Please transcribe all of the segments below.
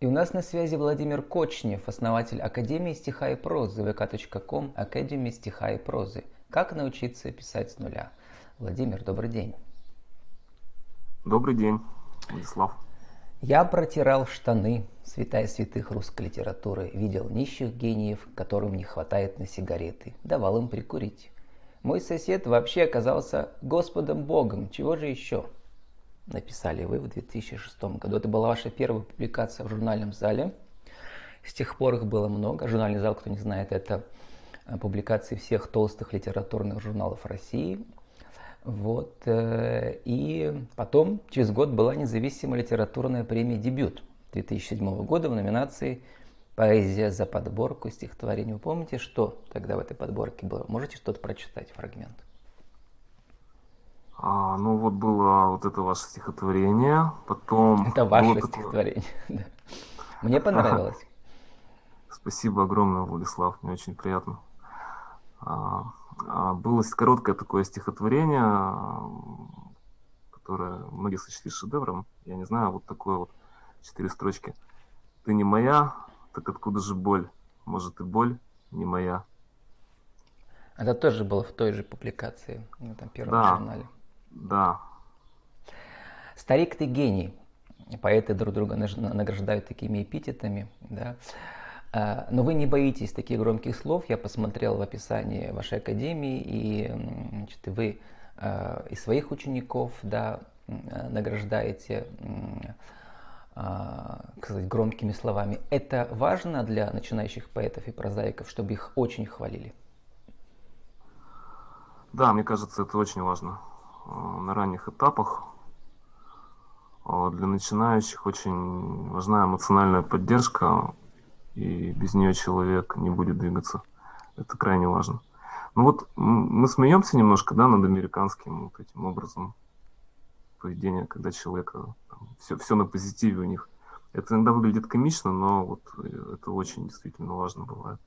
И у нас на связи Владимир Кочнев, основатель Академии стиха и прозы, vk.com, Академии стиха и прозы. Как научиться писать с нуля? Владимир, добрый день. Добрый день, Владислав. Я протирал штаны, святая святых русской литературы, видел нищих гениев, которым не хватает на сигареты, давал им прикурить. Мой сосед вообще оказался Господом Богом, чего же еще? Написали вы в 2006 году. Это была ваша первая публикация в журнальном зале. С тех пор их было много. Журнальный зал, кто не знает, это э, публикации всех толстых литературных журналов России. Вот. Э, и потом, через год, была независимая литературная премия «Дебют» 2007 года в номинации «Поэзия за подборку стихотворений». Вы помните, что тогда в этой подборке было? Можете что-то прочитать, фрагмент? А, ну вот было вот это ваше стихотворение, потом... Это ваше стихотворение, да. Мне понравилось. Спасибо огромное, Владислав, мне очень приятно. А, а, было короткое такое стихотворение, которое многие сочли шедевром. Я не знаю, вот такое вот четыре строчки. Ты не моя, так откуда же боль? Может и боль не моя. Это тоже было в той же публикации, на там первом да. журнале. Да. Старик ты гений. Поэты друг друга награждают такими эпитетами. Да? А, но вы не боитесь таких громких слов. Я посмотрел в описании вашей академии, и значит, вы а, и своих учеников да, награждаете а, сказать, громкими словами. Это важно для начинающих поэтов и прозаиков, чтобы их очень хвалили? Да, мне кажется, это очень важно. Э, на ранних этапах. Э, для начинающих очень важна эмоциональная поддержка, и без нее человек не будет двигаться. Это крайне важно. Ну вот мы смеемся немножко, да, над американским вот этим образом поведения, когда человека там, все, все на позитиве у них. Это иногда выглядит комично, но вот э, это очень действительно важно бывает.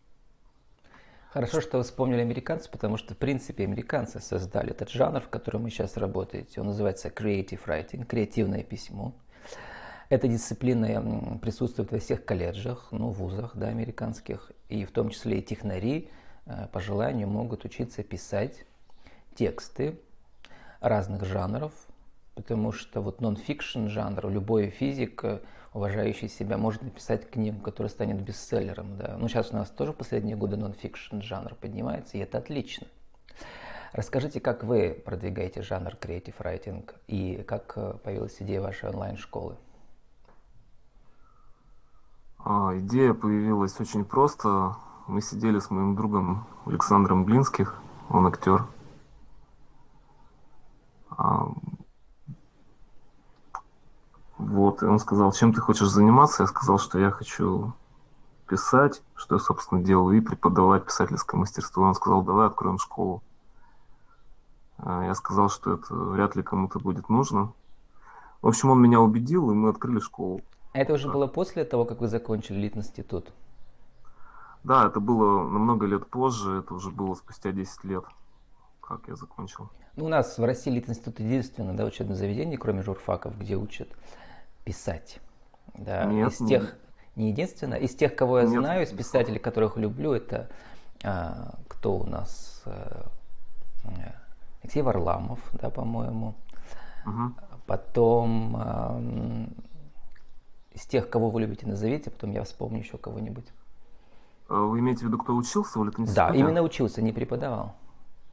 Хорошо, что вы вспомнили американцев, потому что, в принципе, американцы создали этот жанр, в котором вы сейчас работаете. Он называется creative writing, креативное письмо. Эта дисциплина присутствует во всех колледжах, ну, вузах, да, американских, и в том числе и технари э, по желанию могут учиться писать тексты разных жанров, потому что вот нон-фикшн жанр, любой физик уважающий себя, может написать книгу, которая станет бестселлером. Да. Ну, сейчас у нас тоже последние годы нон-фикшн жанр поднимается, и это отлично. Расскажите, как вы продвигаете жанр Creative Writing и как э, появилась идея вашей онлайн-школы? А, идея появилась очень просто. Мы сидели с моим другом Александром Блинских, он актер. А, вот, и он сказал, чем ты хочешь заниматься? Я сказал, что я хочу писать, что я, собственно, делаю, и преподавать писательское мастерство. Он сказал, давай откроем школу. А я сказал, что это вряд ли кому-то будет нужно. В общем, он меня убедил, и мы открыли школу. А это уже было после того, как вы закончили Лит-институт? Да, это было намного лет позже, это уже было спустя 10 лет, как я закончил. Ну, у нас в России Лит-институт единственное да, учебное заведение, кроме журфаков, где учат писать. Да, нет, из тех, не единственное, из тех, кого я нет, знаю, из писателей, которых люблю, это а, кто у нас? А, Алексей Варламов, да, по-моему. Угу. Потом а, из тех, кого вы любите, назовите, потом я вспомню еще кого-нибудь. А вы имеете в виду, кто учился в институте? Да, именно учился, не преподавал.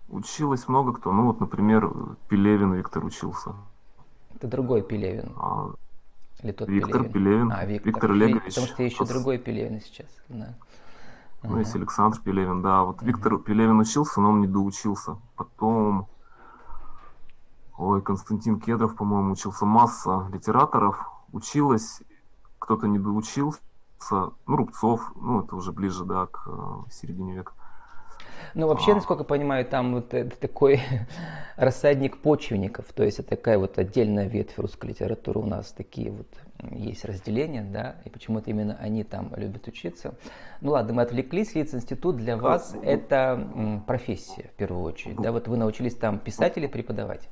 Училось много кто. Ну вот, например, Пелевин Виктор учился. Это другой Пелевин. А, или тот Виктор Пелевин. Пелевин. А, Виктор, Виктор Олегович. Потому что еще другой Пелевин сейчас. Да. Ну, ага. есть Александр Пелевин, да. Вот Виктор ага. Пелевин учился, но он не доучился. Потом, ой, Константин Кедров, по-моему, учился. Масса литераторов училась, кто-то не доучился. Ну, Рубцов, ну, это уже ближе, да, к э, середине века. Ну, вообще, насколько я понимаю, там вот такой рассадник почвенников, то есть это такая вот отдельная ветвь русской литературы у нас, такие вот есть разделения, да, и почему-то именно они там любят учиться. Ну ладно, мы отвлеклись, лиц-институт для вас это профессия в первую очередь, да, вот вы научились там писать или преподавать?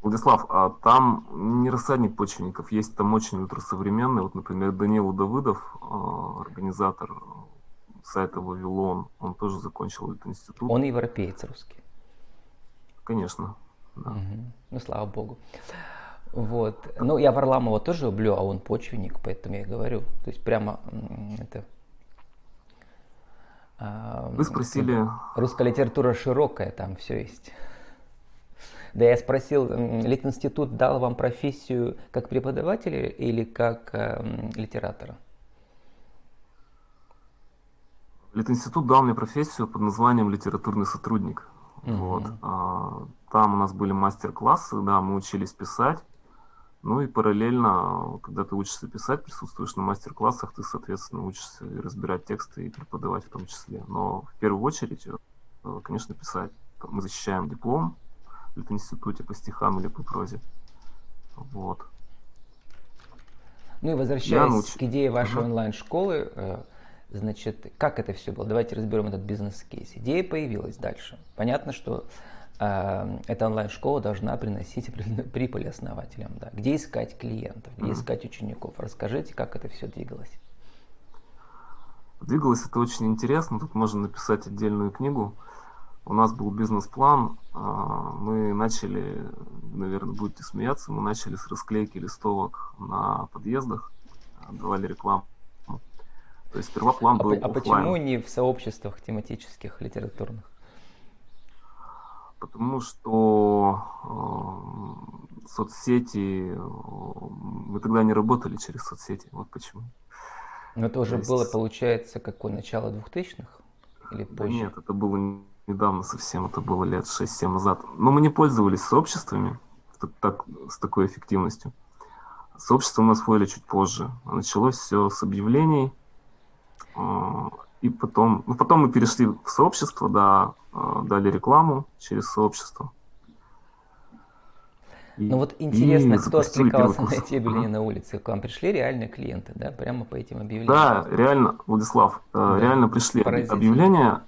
Владислав, а там не рассадник почвенников, есть там очень ультрасовременный, вот, например, Данил Давыдов, а, организатор сайта Вавилон, он тоже закончил этот институт. Он европеец русский. Конечно, да. Угу. Ну, слава богу. Вот. Ну, я Варламова тоже люблю, а он почвенник, поэтому я и говорю. То есть прямо это... Вы спросили... Русская литература широкая, там все есть. Да я спросил, Литинститут дал вам профессию как преподавателя или как э, литератора? Литинститут дал мне профессию под названием литературный сотрудник. Угу. Вот. А, там у нас были мастер-классы, да, мы учились писать. Ну и параллельно, когда ты учишься писать, присутствуешь на мастер-классах, ты, соответственно, учишься разбирать тексты и преподавать в том числе. Но в первую очередь, э, конечно, писать. Мы защищаем диплом, в институте по стихам или по прозе. Вот. Ну и возвращаясь науч... к идее вашей uh онлайн-школы, э, значит, как это все было? Давайте разберем этот бизнес-кейс. Идея появилась дальше. Понятно, что э, эта онлайн-школа должна приносить прибыль основателям. Да. Где искать клиентов, где uh искать учеников? Расскажите, как это все двигалось. Двигалось это очень интересно. Тут можно написать отдельную книгу. У нас был бизнес-план, а, мы начали, наверное, будете смеяться, мы начали с расклейки листовок на подъездах, давали рекламу. То есть сперва план а был А почему не в сообществах тематических, литературных? Потому что э, соцсети, э, мы тогда не работали через соцсети, вот почему. Но это уже есть... было, получается, какое начало 2000-х или позже? Да нет, это было недавно совсем, это было лет 6-7 назад. Но мы не пользовались сообществами так, так, с такой эффективностью. Сообщество мы освоили чуть позже. Началось все с объявлений. А, и потом, ну, потом мы перешли в сообщество, да, а, дали рекламу через сообщество. И, ну вот интересно, кто откликался на эти объявления на улице? К вам пришли реальные клиенты, да, прямо по этим объявлениям? Да, реально, Владислав, э, да, реально пришли объявления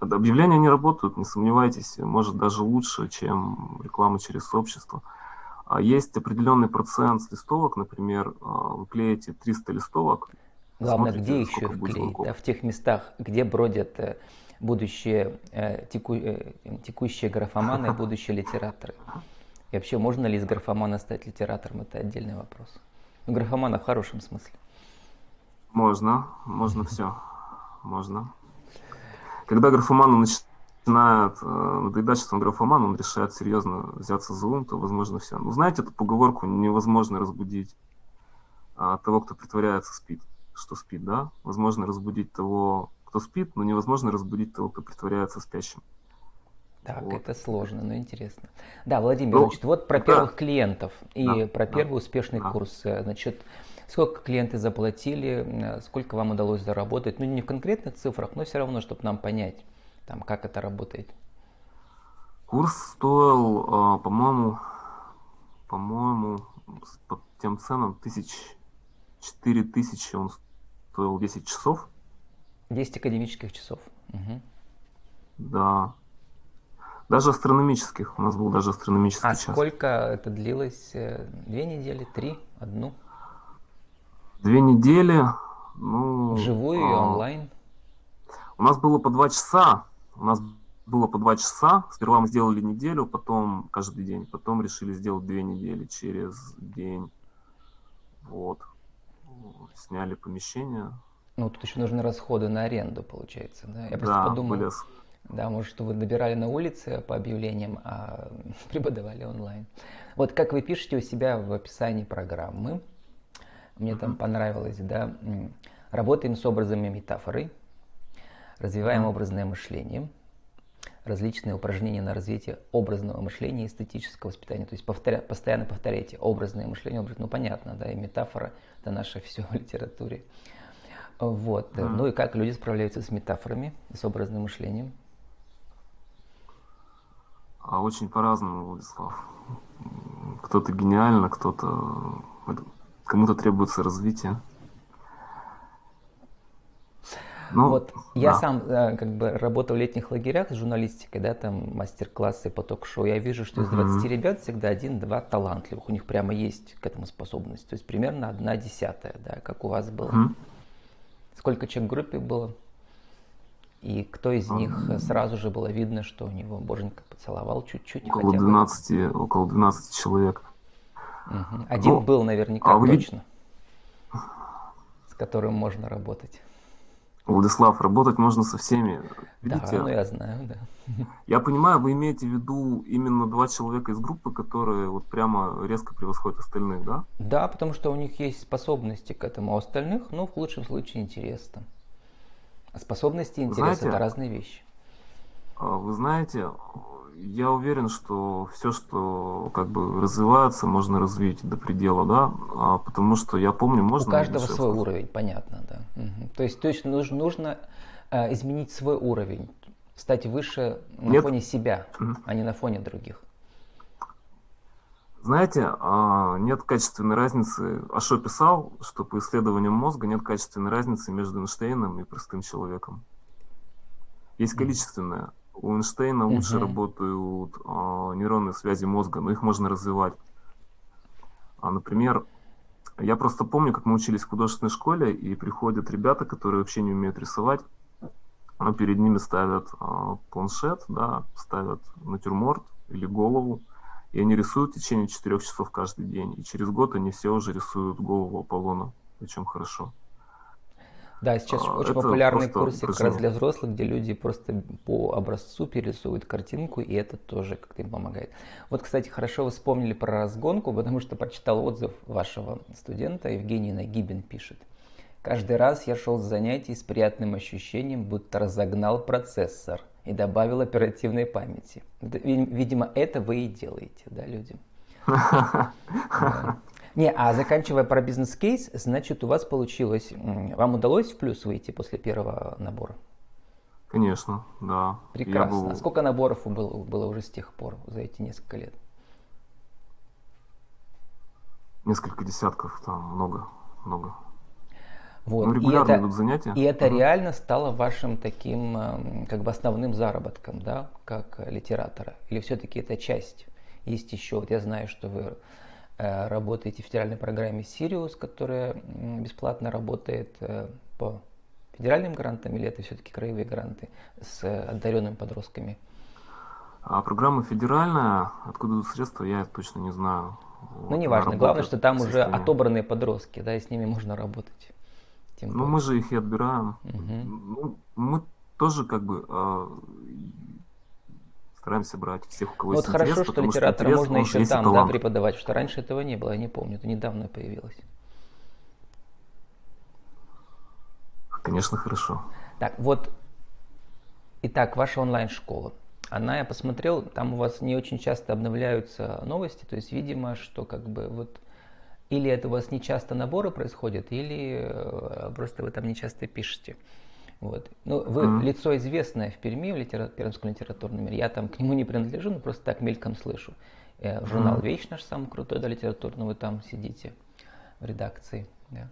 Объявления не работают, не сомневайтесь, может даже лучше, чем реклама через сообщество. А есть определенный процент листовок, например, вы клеите 300 листовок. Главное, где еще их клеить? Да, в тех местах, где бродят э, будущие э, теку, э, текущие графоманы, будущие литераторы. И вообще, можно ли из графомана стать литератором, это отдельный вопрос. Ну, графомана в хорошем смысле. Можно, можно все, можно. Когда графоману начинает надоедать, что он графоман, он решает серьезно взяться за ум, то возможно все. Ну, знаете эту поговорку невозможно разбудить а, того, кто притворяется спит, что спит, да? Возможно разбудить того, кто спит, но невозможно разбудить того, кто притворяется спящим. Так, вот. это сложно, но интересно. Да, Владимир, ну, значит, вот про да. первых клиентов и да, про первый да, успешный да. курс. Значит, сколько клиенты заплатили, э, сколько вам удалось заработать. Ну, не в конкретных цифрах, но все равно, чтобы нам понять, там, как это работает. Курс стоил, а, по-моему, по-моему, по тем ценам тысяч, четыре тысячи он стоил 10 часов. 10 академических часов. Угу. Да. Даже астрономических. У нас был даже астрономический а час. А сколько это длилось? Э, две недели, три, одну? Две недели. Ну, Живую а, и онлайн? У нас было по два часа. У нас было по два часа. Сперва мы сделали неделю, потом каждый день. Потом решили сделать две недели через день. Вот. Сняли помещение. Ну, тут еще нужны расходы на аренду, получается, да? Я просто да, подумал, были... да, может, что вы добирали на улице по объявлениям, а преподавали онлайн. Вот как вы пишете у себя в описании программы, мне там понравилось, да. Работаем с образами метафоры, развиваем образное мышление, различные упражнения на развитие образного мышления и эстетического воспитания. То есть повторя, постоянно повторяйте образное мышление, образ, ну понятно, да, и метафора – это наше все в литературе. Вот. Mm. Ну и как люди справляются с метафорами, с образным мышлением? А очень по-разному, Владислав. Кто-то гениально, кто-то Кому-то требуется развитие. Ну, вот я да. сам э, как бы работал в летних лагерях с журналистикой, да, там мастер-классы по ток-шоу. Я вижу, что из 20 uh-huh. ребят всегда один-два талантливых. У них прямо есть к этому способность. То есть примерно одна десятая, да, как у вас было. Uh-huh. Сколько человек в группе было? И кто из них uh-huh. сразу же было видно, что у него боженька поцеловал чуть-чуть? Около, хотя 12, бы. около 12 человек. Uh-huh. Один ну, был наверняка а точно, вы... с которым можно работать. Владислав, работать можно со всеми. Видите? Да, ну я знаю, да. Я понимаю, вы имеете в виду именно два человека из группы, которые вот прямо резко превосходят остальных, да? Да, потому что у них есть способности к этому, а остальных, ну, в лучшем случае, интерес там. А способности и интерес знаете, это разные вещи. А, вы знаете, я уверен, что все, что как бы развивается, можно развить до предела, да, а, потому что я помню, можно... У каждого свой уровень, понятно, да. Угу. То есть точно нужно, нужно э, изменить свой уровень, стать выше на Нет. фоне себя, угу. а не на фоне других. Знаете, а, нет качественной разницы, а что писал, что по исследованиям мозга нет качественной разницы между Эйнштейном и простым человеком. Есть количественная. У Эйнштейна угу. лучше работают а, нейронные связи мозга, но их можно развивать. А, например, я просто помню, как мы учились в художественной школе, и приходят ребята, которые вообще не умеют рисовать, а перед ними ставят а, планшет, да, ставят натюрморт или голову, и они рисуют в течение четырех часов каждый день. И через год они все уже рисуют голову Аполлона, причем хорошо. Да, сейчас а, очень популярные курсы как раз для взрослых, где люди просто по образцу перерисовывают картинку, и это тоже как-то им помогает. Вот, кстати, хорошо вы вспомнили про разгонку, потому что прочитал отзыв вашего студента, Евгений Нагибин пишет. Каждый раз я шел с занятий с приятным ощущением, будто разогнал процессор и добавил оперативной памяти. Видимо, это вы и делаете, да, людям? Не, а заканчивая про бизнес-кейс, значит, у вас получилось, вам удалось в плюс выйти после первого набора? Конечно, да. Прекрасно. Был... Сколько наборов было, было уже с тех пор, за эти несколько лет? Несколько десятков, там много, много. Вот. Ну, регулярно и это, идут занятия. И это угу. реально стало вашим таким, эм, как бы основным заработком, да, как литератора? Или все-таки это часть? Есть еще, вот я знаю, что вы Э, работаете в федеральной программе Sirius, которая бесплатно работает э, по федеральным грантам, или это все-таки краевые гранты с одаренными подростками? А программа федеральная, откуда идут средства, я точно не знаю. Ну, неважно. Главное, что там уже отобранные подростки, да, и с ними можно работать. Тем ну, мы же их и отбираем. Угу. Ну, мы тоже как бы а, стараемся брать всех, у кого ну, есть вот интерес. хорошо, что литератора что можно еще там да, преподавать, что раньше этого не было, я не помню, это недавно появилось. Конечно, хорошо. Так, вот, итак, ваша онлайн-школа. Она, я посмотрел, там у вас не очень часто обновляются новости, то есть, видимо, что как бы вот или это у вас не часто наборы происходят, или э, просто вы там не часто пишете. Вот. Ну, вы mm-hmm. лицо известное в Перми, в литера... Пермском литературном мире. Я там к нему не принадлежу, но просто так мельком слышу. Э, журнал mm-hmm. «Вещь» наш самый крутой, да, литературный, вы там сидите в редакции, да,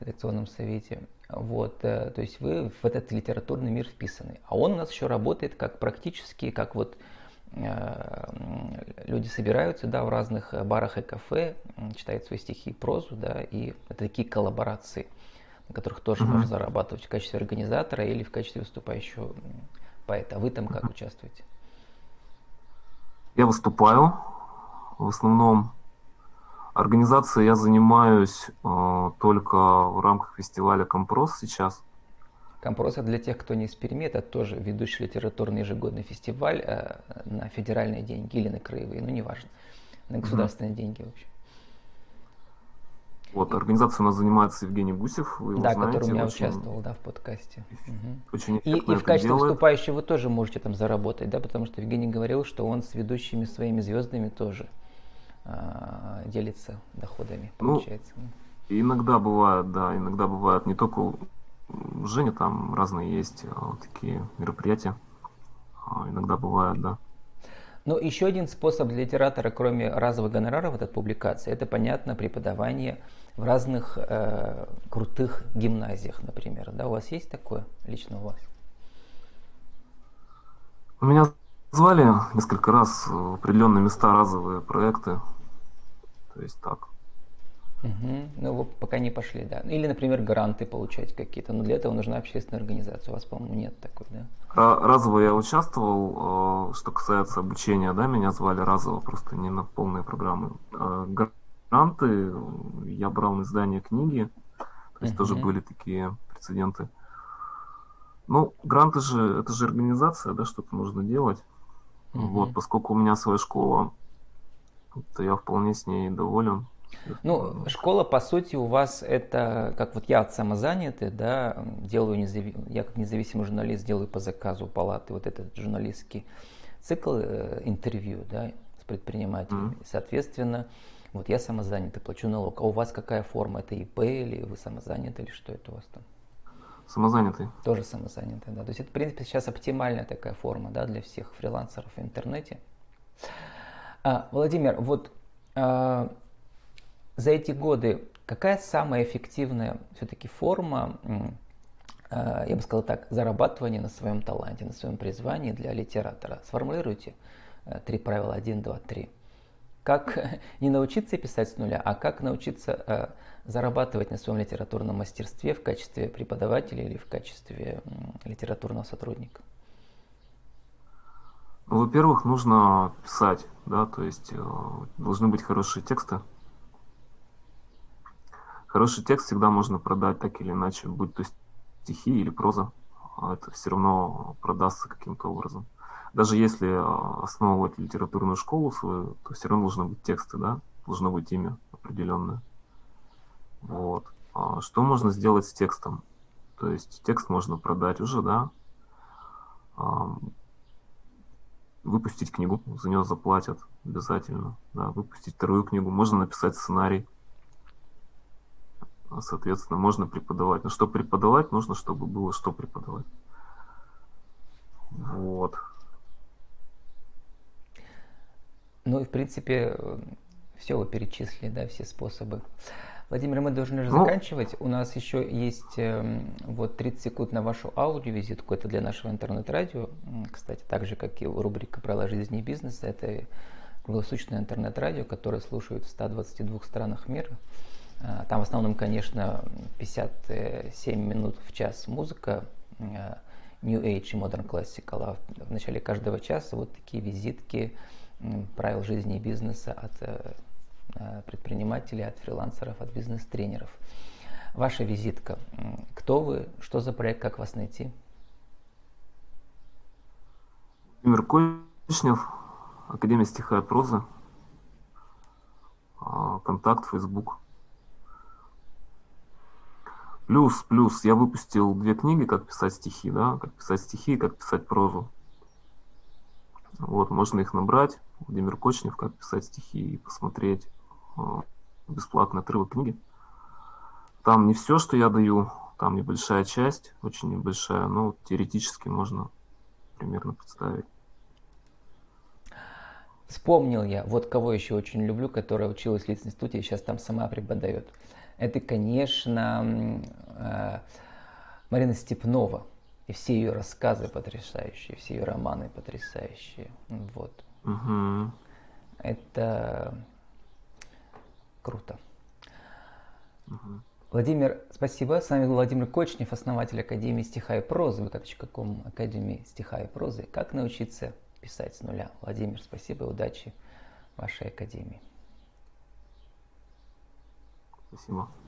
в редакционном совете. Вот, э, то есть вы в этот литературный мир вписаны. А он у нас еще работает как практически, как вот э, люди собираются, да, в разных барах и кафе, читают свои стихи и прозу, да, и это такие коллаборации – на которых тоже uh-huh. можно зарабатывать в качестве организатора или в качестве выступающего поэта. А вы там как участвуете? Я выступаю. В основном организацией я занимаюсь э, только в рамках фестиваля Компрос сейчас. Компрос для тех, кто не из Перми, это тоже ведущий литературный ежегодный фестиваль э, на федеральные деньги или на краевые, ну неважно, на государственные uh-huh. деньги вообще. Вот, организация у нас занимается Евгений Гусев, вы его да, знаете. который у меня очень, участвовал, да, в подкасте. Очень и, и в качестве делает. выступающего вы тоже можете там заработать, да, потому что Евгений говорил, что он с ведущими своими звездами тоже а, делится доходами, ну, получается. Ну, иногда бывает, да, иногда бывает не только Женя, там разные есть а, вот такие мероприятия. А, иногда бывает, да. Но еще один способ для литератора, кроме разовых гонораров от публикации, это, понятно, преподавание в разных э, крутых гимназиях, например. Да, у вас есть такое лично у вас? Меня звали несколько раз в определенные места разовые проекты. То есть так. Угу. Ну, вы пока не пошли, да. Или, например, гранты получать какие-то. Но для этого нужна общественная организация. У вас, по-моему, нет такой, да? Разово я участвовал. Э, что касается обучения, да, меня звали разово, просто не на полные программы. Гранты я брал на издание книги. То есть тоже были такие прецеденты. Ну, гранты же, это же организация, да, что-то нужно делать. uh Вот, поскольку у меня своя школа, то я вполне с ней доволен. Ну, школа, по сути, у вас это, как вот я самозанятый, да, делаю незави... я как независимый журналист делаю по заказу палаты вот этот журналистский цикл э, интервью, да, с предпринимателями. Mm-hmm. Соответственно, вот я самозанятый, плачу налог. А у вас какая форма? Это ИП или вы самозанятый, или что это у вас там? Самозанятый. Тоже самозанятый, да. То есть это, в принципе, сейчас оптимальная такая форма, да, для всех фрилансеров в интернете. А, Владимир, вот а, за эти годы какая самая эффективная все-таки форма, э, я бы сказал так, зарабатывания на своем таланте, на своем призвании для литератора? Сформулируйте э, три правила, один, два, три. Как не научиться писать с нуля, а как научиться э, зарабатывать на своем литературном мастерстве в качестве преподавателя или в качестве литературного сотрудника? Ну, во-первых, нужно писать, да, то есть должны быть хорошие тексты, Хороший текст всегда можно продать так или иначе, будь то стихи или проза. А это все равно продастся каким-то образом. Даже если а, основывать литературную школу свою, то все равно должны быть тексты, да? Должно быть имя определенное. Вот. А что можно сделать с текстом? То есть текст можно продать уже, да? Выпустить книгу, за нее заплатят обязательно. Да, выпустить вторую книгу, можно написать сценарий соответственно, можно преподавать. Но что преподавать, нужно, чтобы было что преподавать. Вот. Ну и, в принципе, все вы перечислили, да, все способы. Владимир, мы должны уже ну, заканчивать. У нас еще есть э, вот 30 секунд на вашу аудиовизитку. Это для нашего интернет-радио. Кстати, так же, как и рубрика «Правила жизни и бизнеса». Это круглосуточное интернет-радио, которое слушают в 122 странах мира. Э, там в основном, конечно, 57 минут в час музыка, э, New Age и Modern Classical, а в начале каждого часа вот такие визитки правил жизни и бизнеса от э, предпринимателей, от фрилансеров, от бизнес-тренеров. Ваша визитка. Кто вы? Что за проект? Как вас найти? Владимир Кочнев, Академия стиха и прозы, а, контакт, Facebook. Плюс, плюс, я выпустил две книги, как писать стихи, да, как писать стихи как писать прозу. Вот, можно их набрать, Владимир Кочнев, как писать стихи, и посмотреть э, бесплатный отрывок книги. Там не все, что я даю, там небольшая часть, очень небольшая, но теоретически можно примерно представить. Вспомнил я, вот кого еще очень люблю, которая училась в институте и сейчас там сама преподает это, конечно, э, Марина Степнова. И все ее рассказы потрясающие, все ее романы потрясающие. Вот. Угу. Это круто. Угу. Владимир, спасибо. С вами был Владимир Кочнев, основатель Академии стиха и прозы, vk.com, Академии стиха и прозы. Как научиться писать с нуля? Владимир, спасибо и удачи вашей Академии. Спасибо.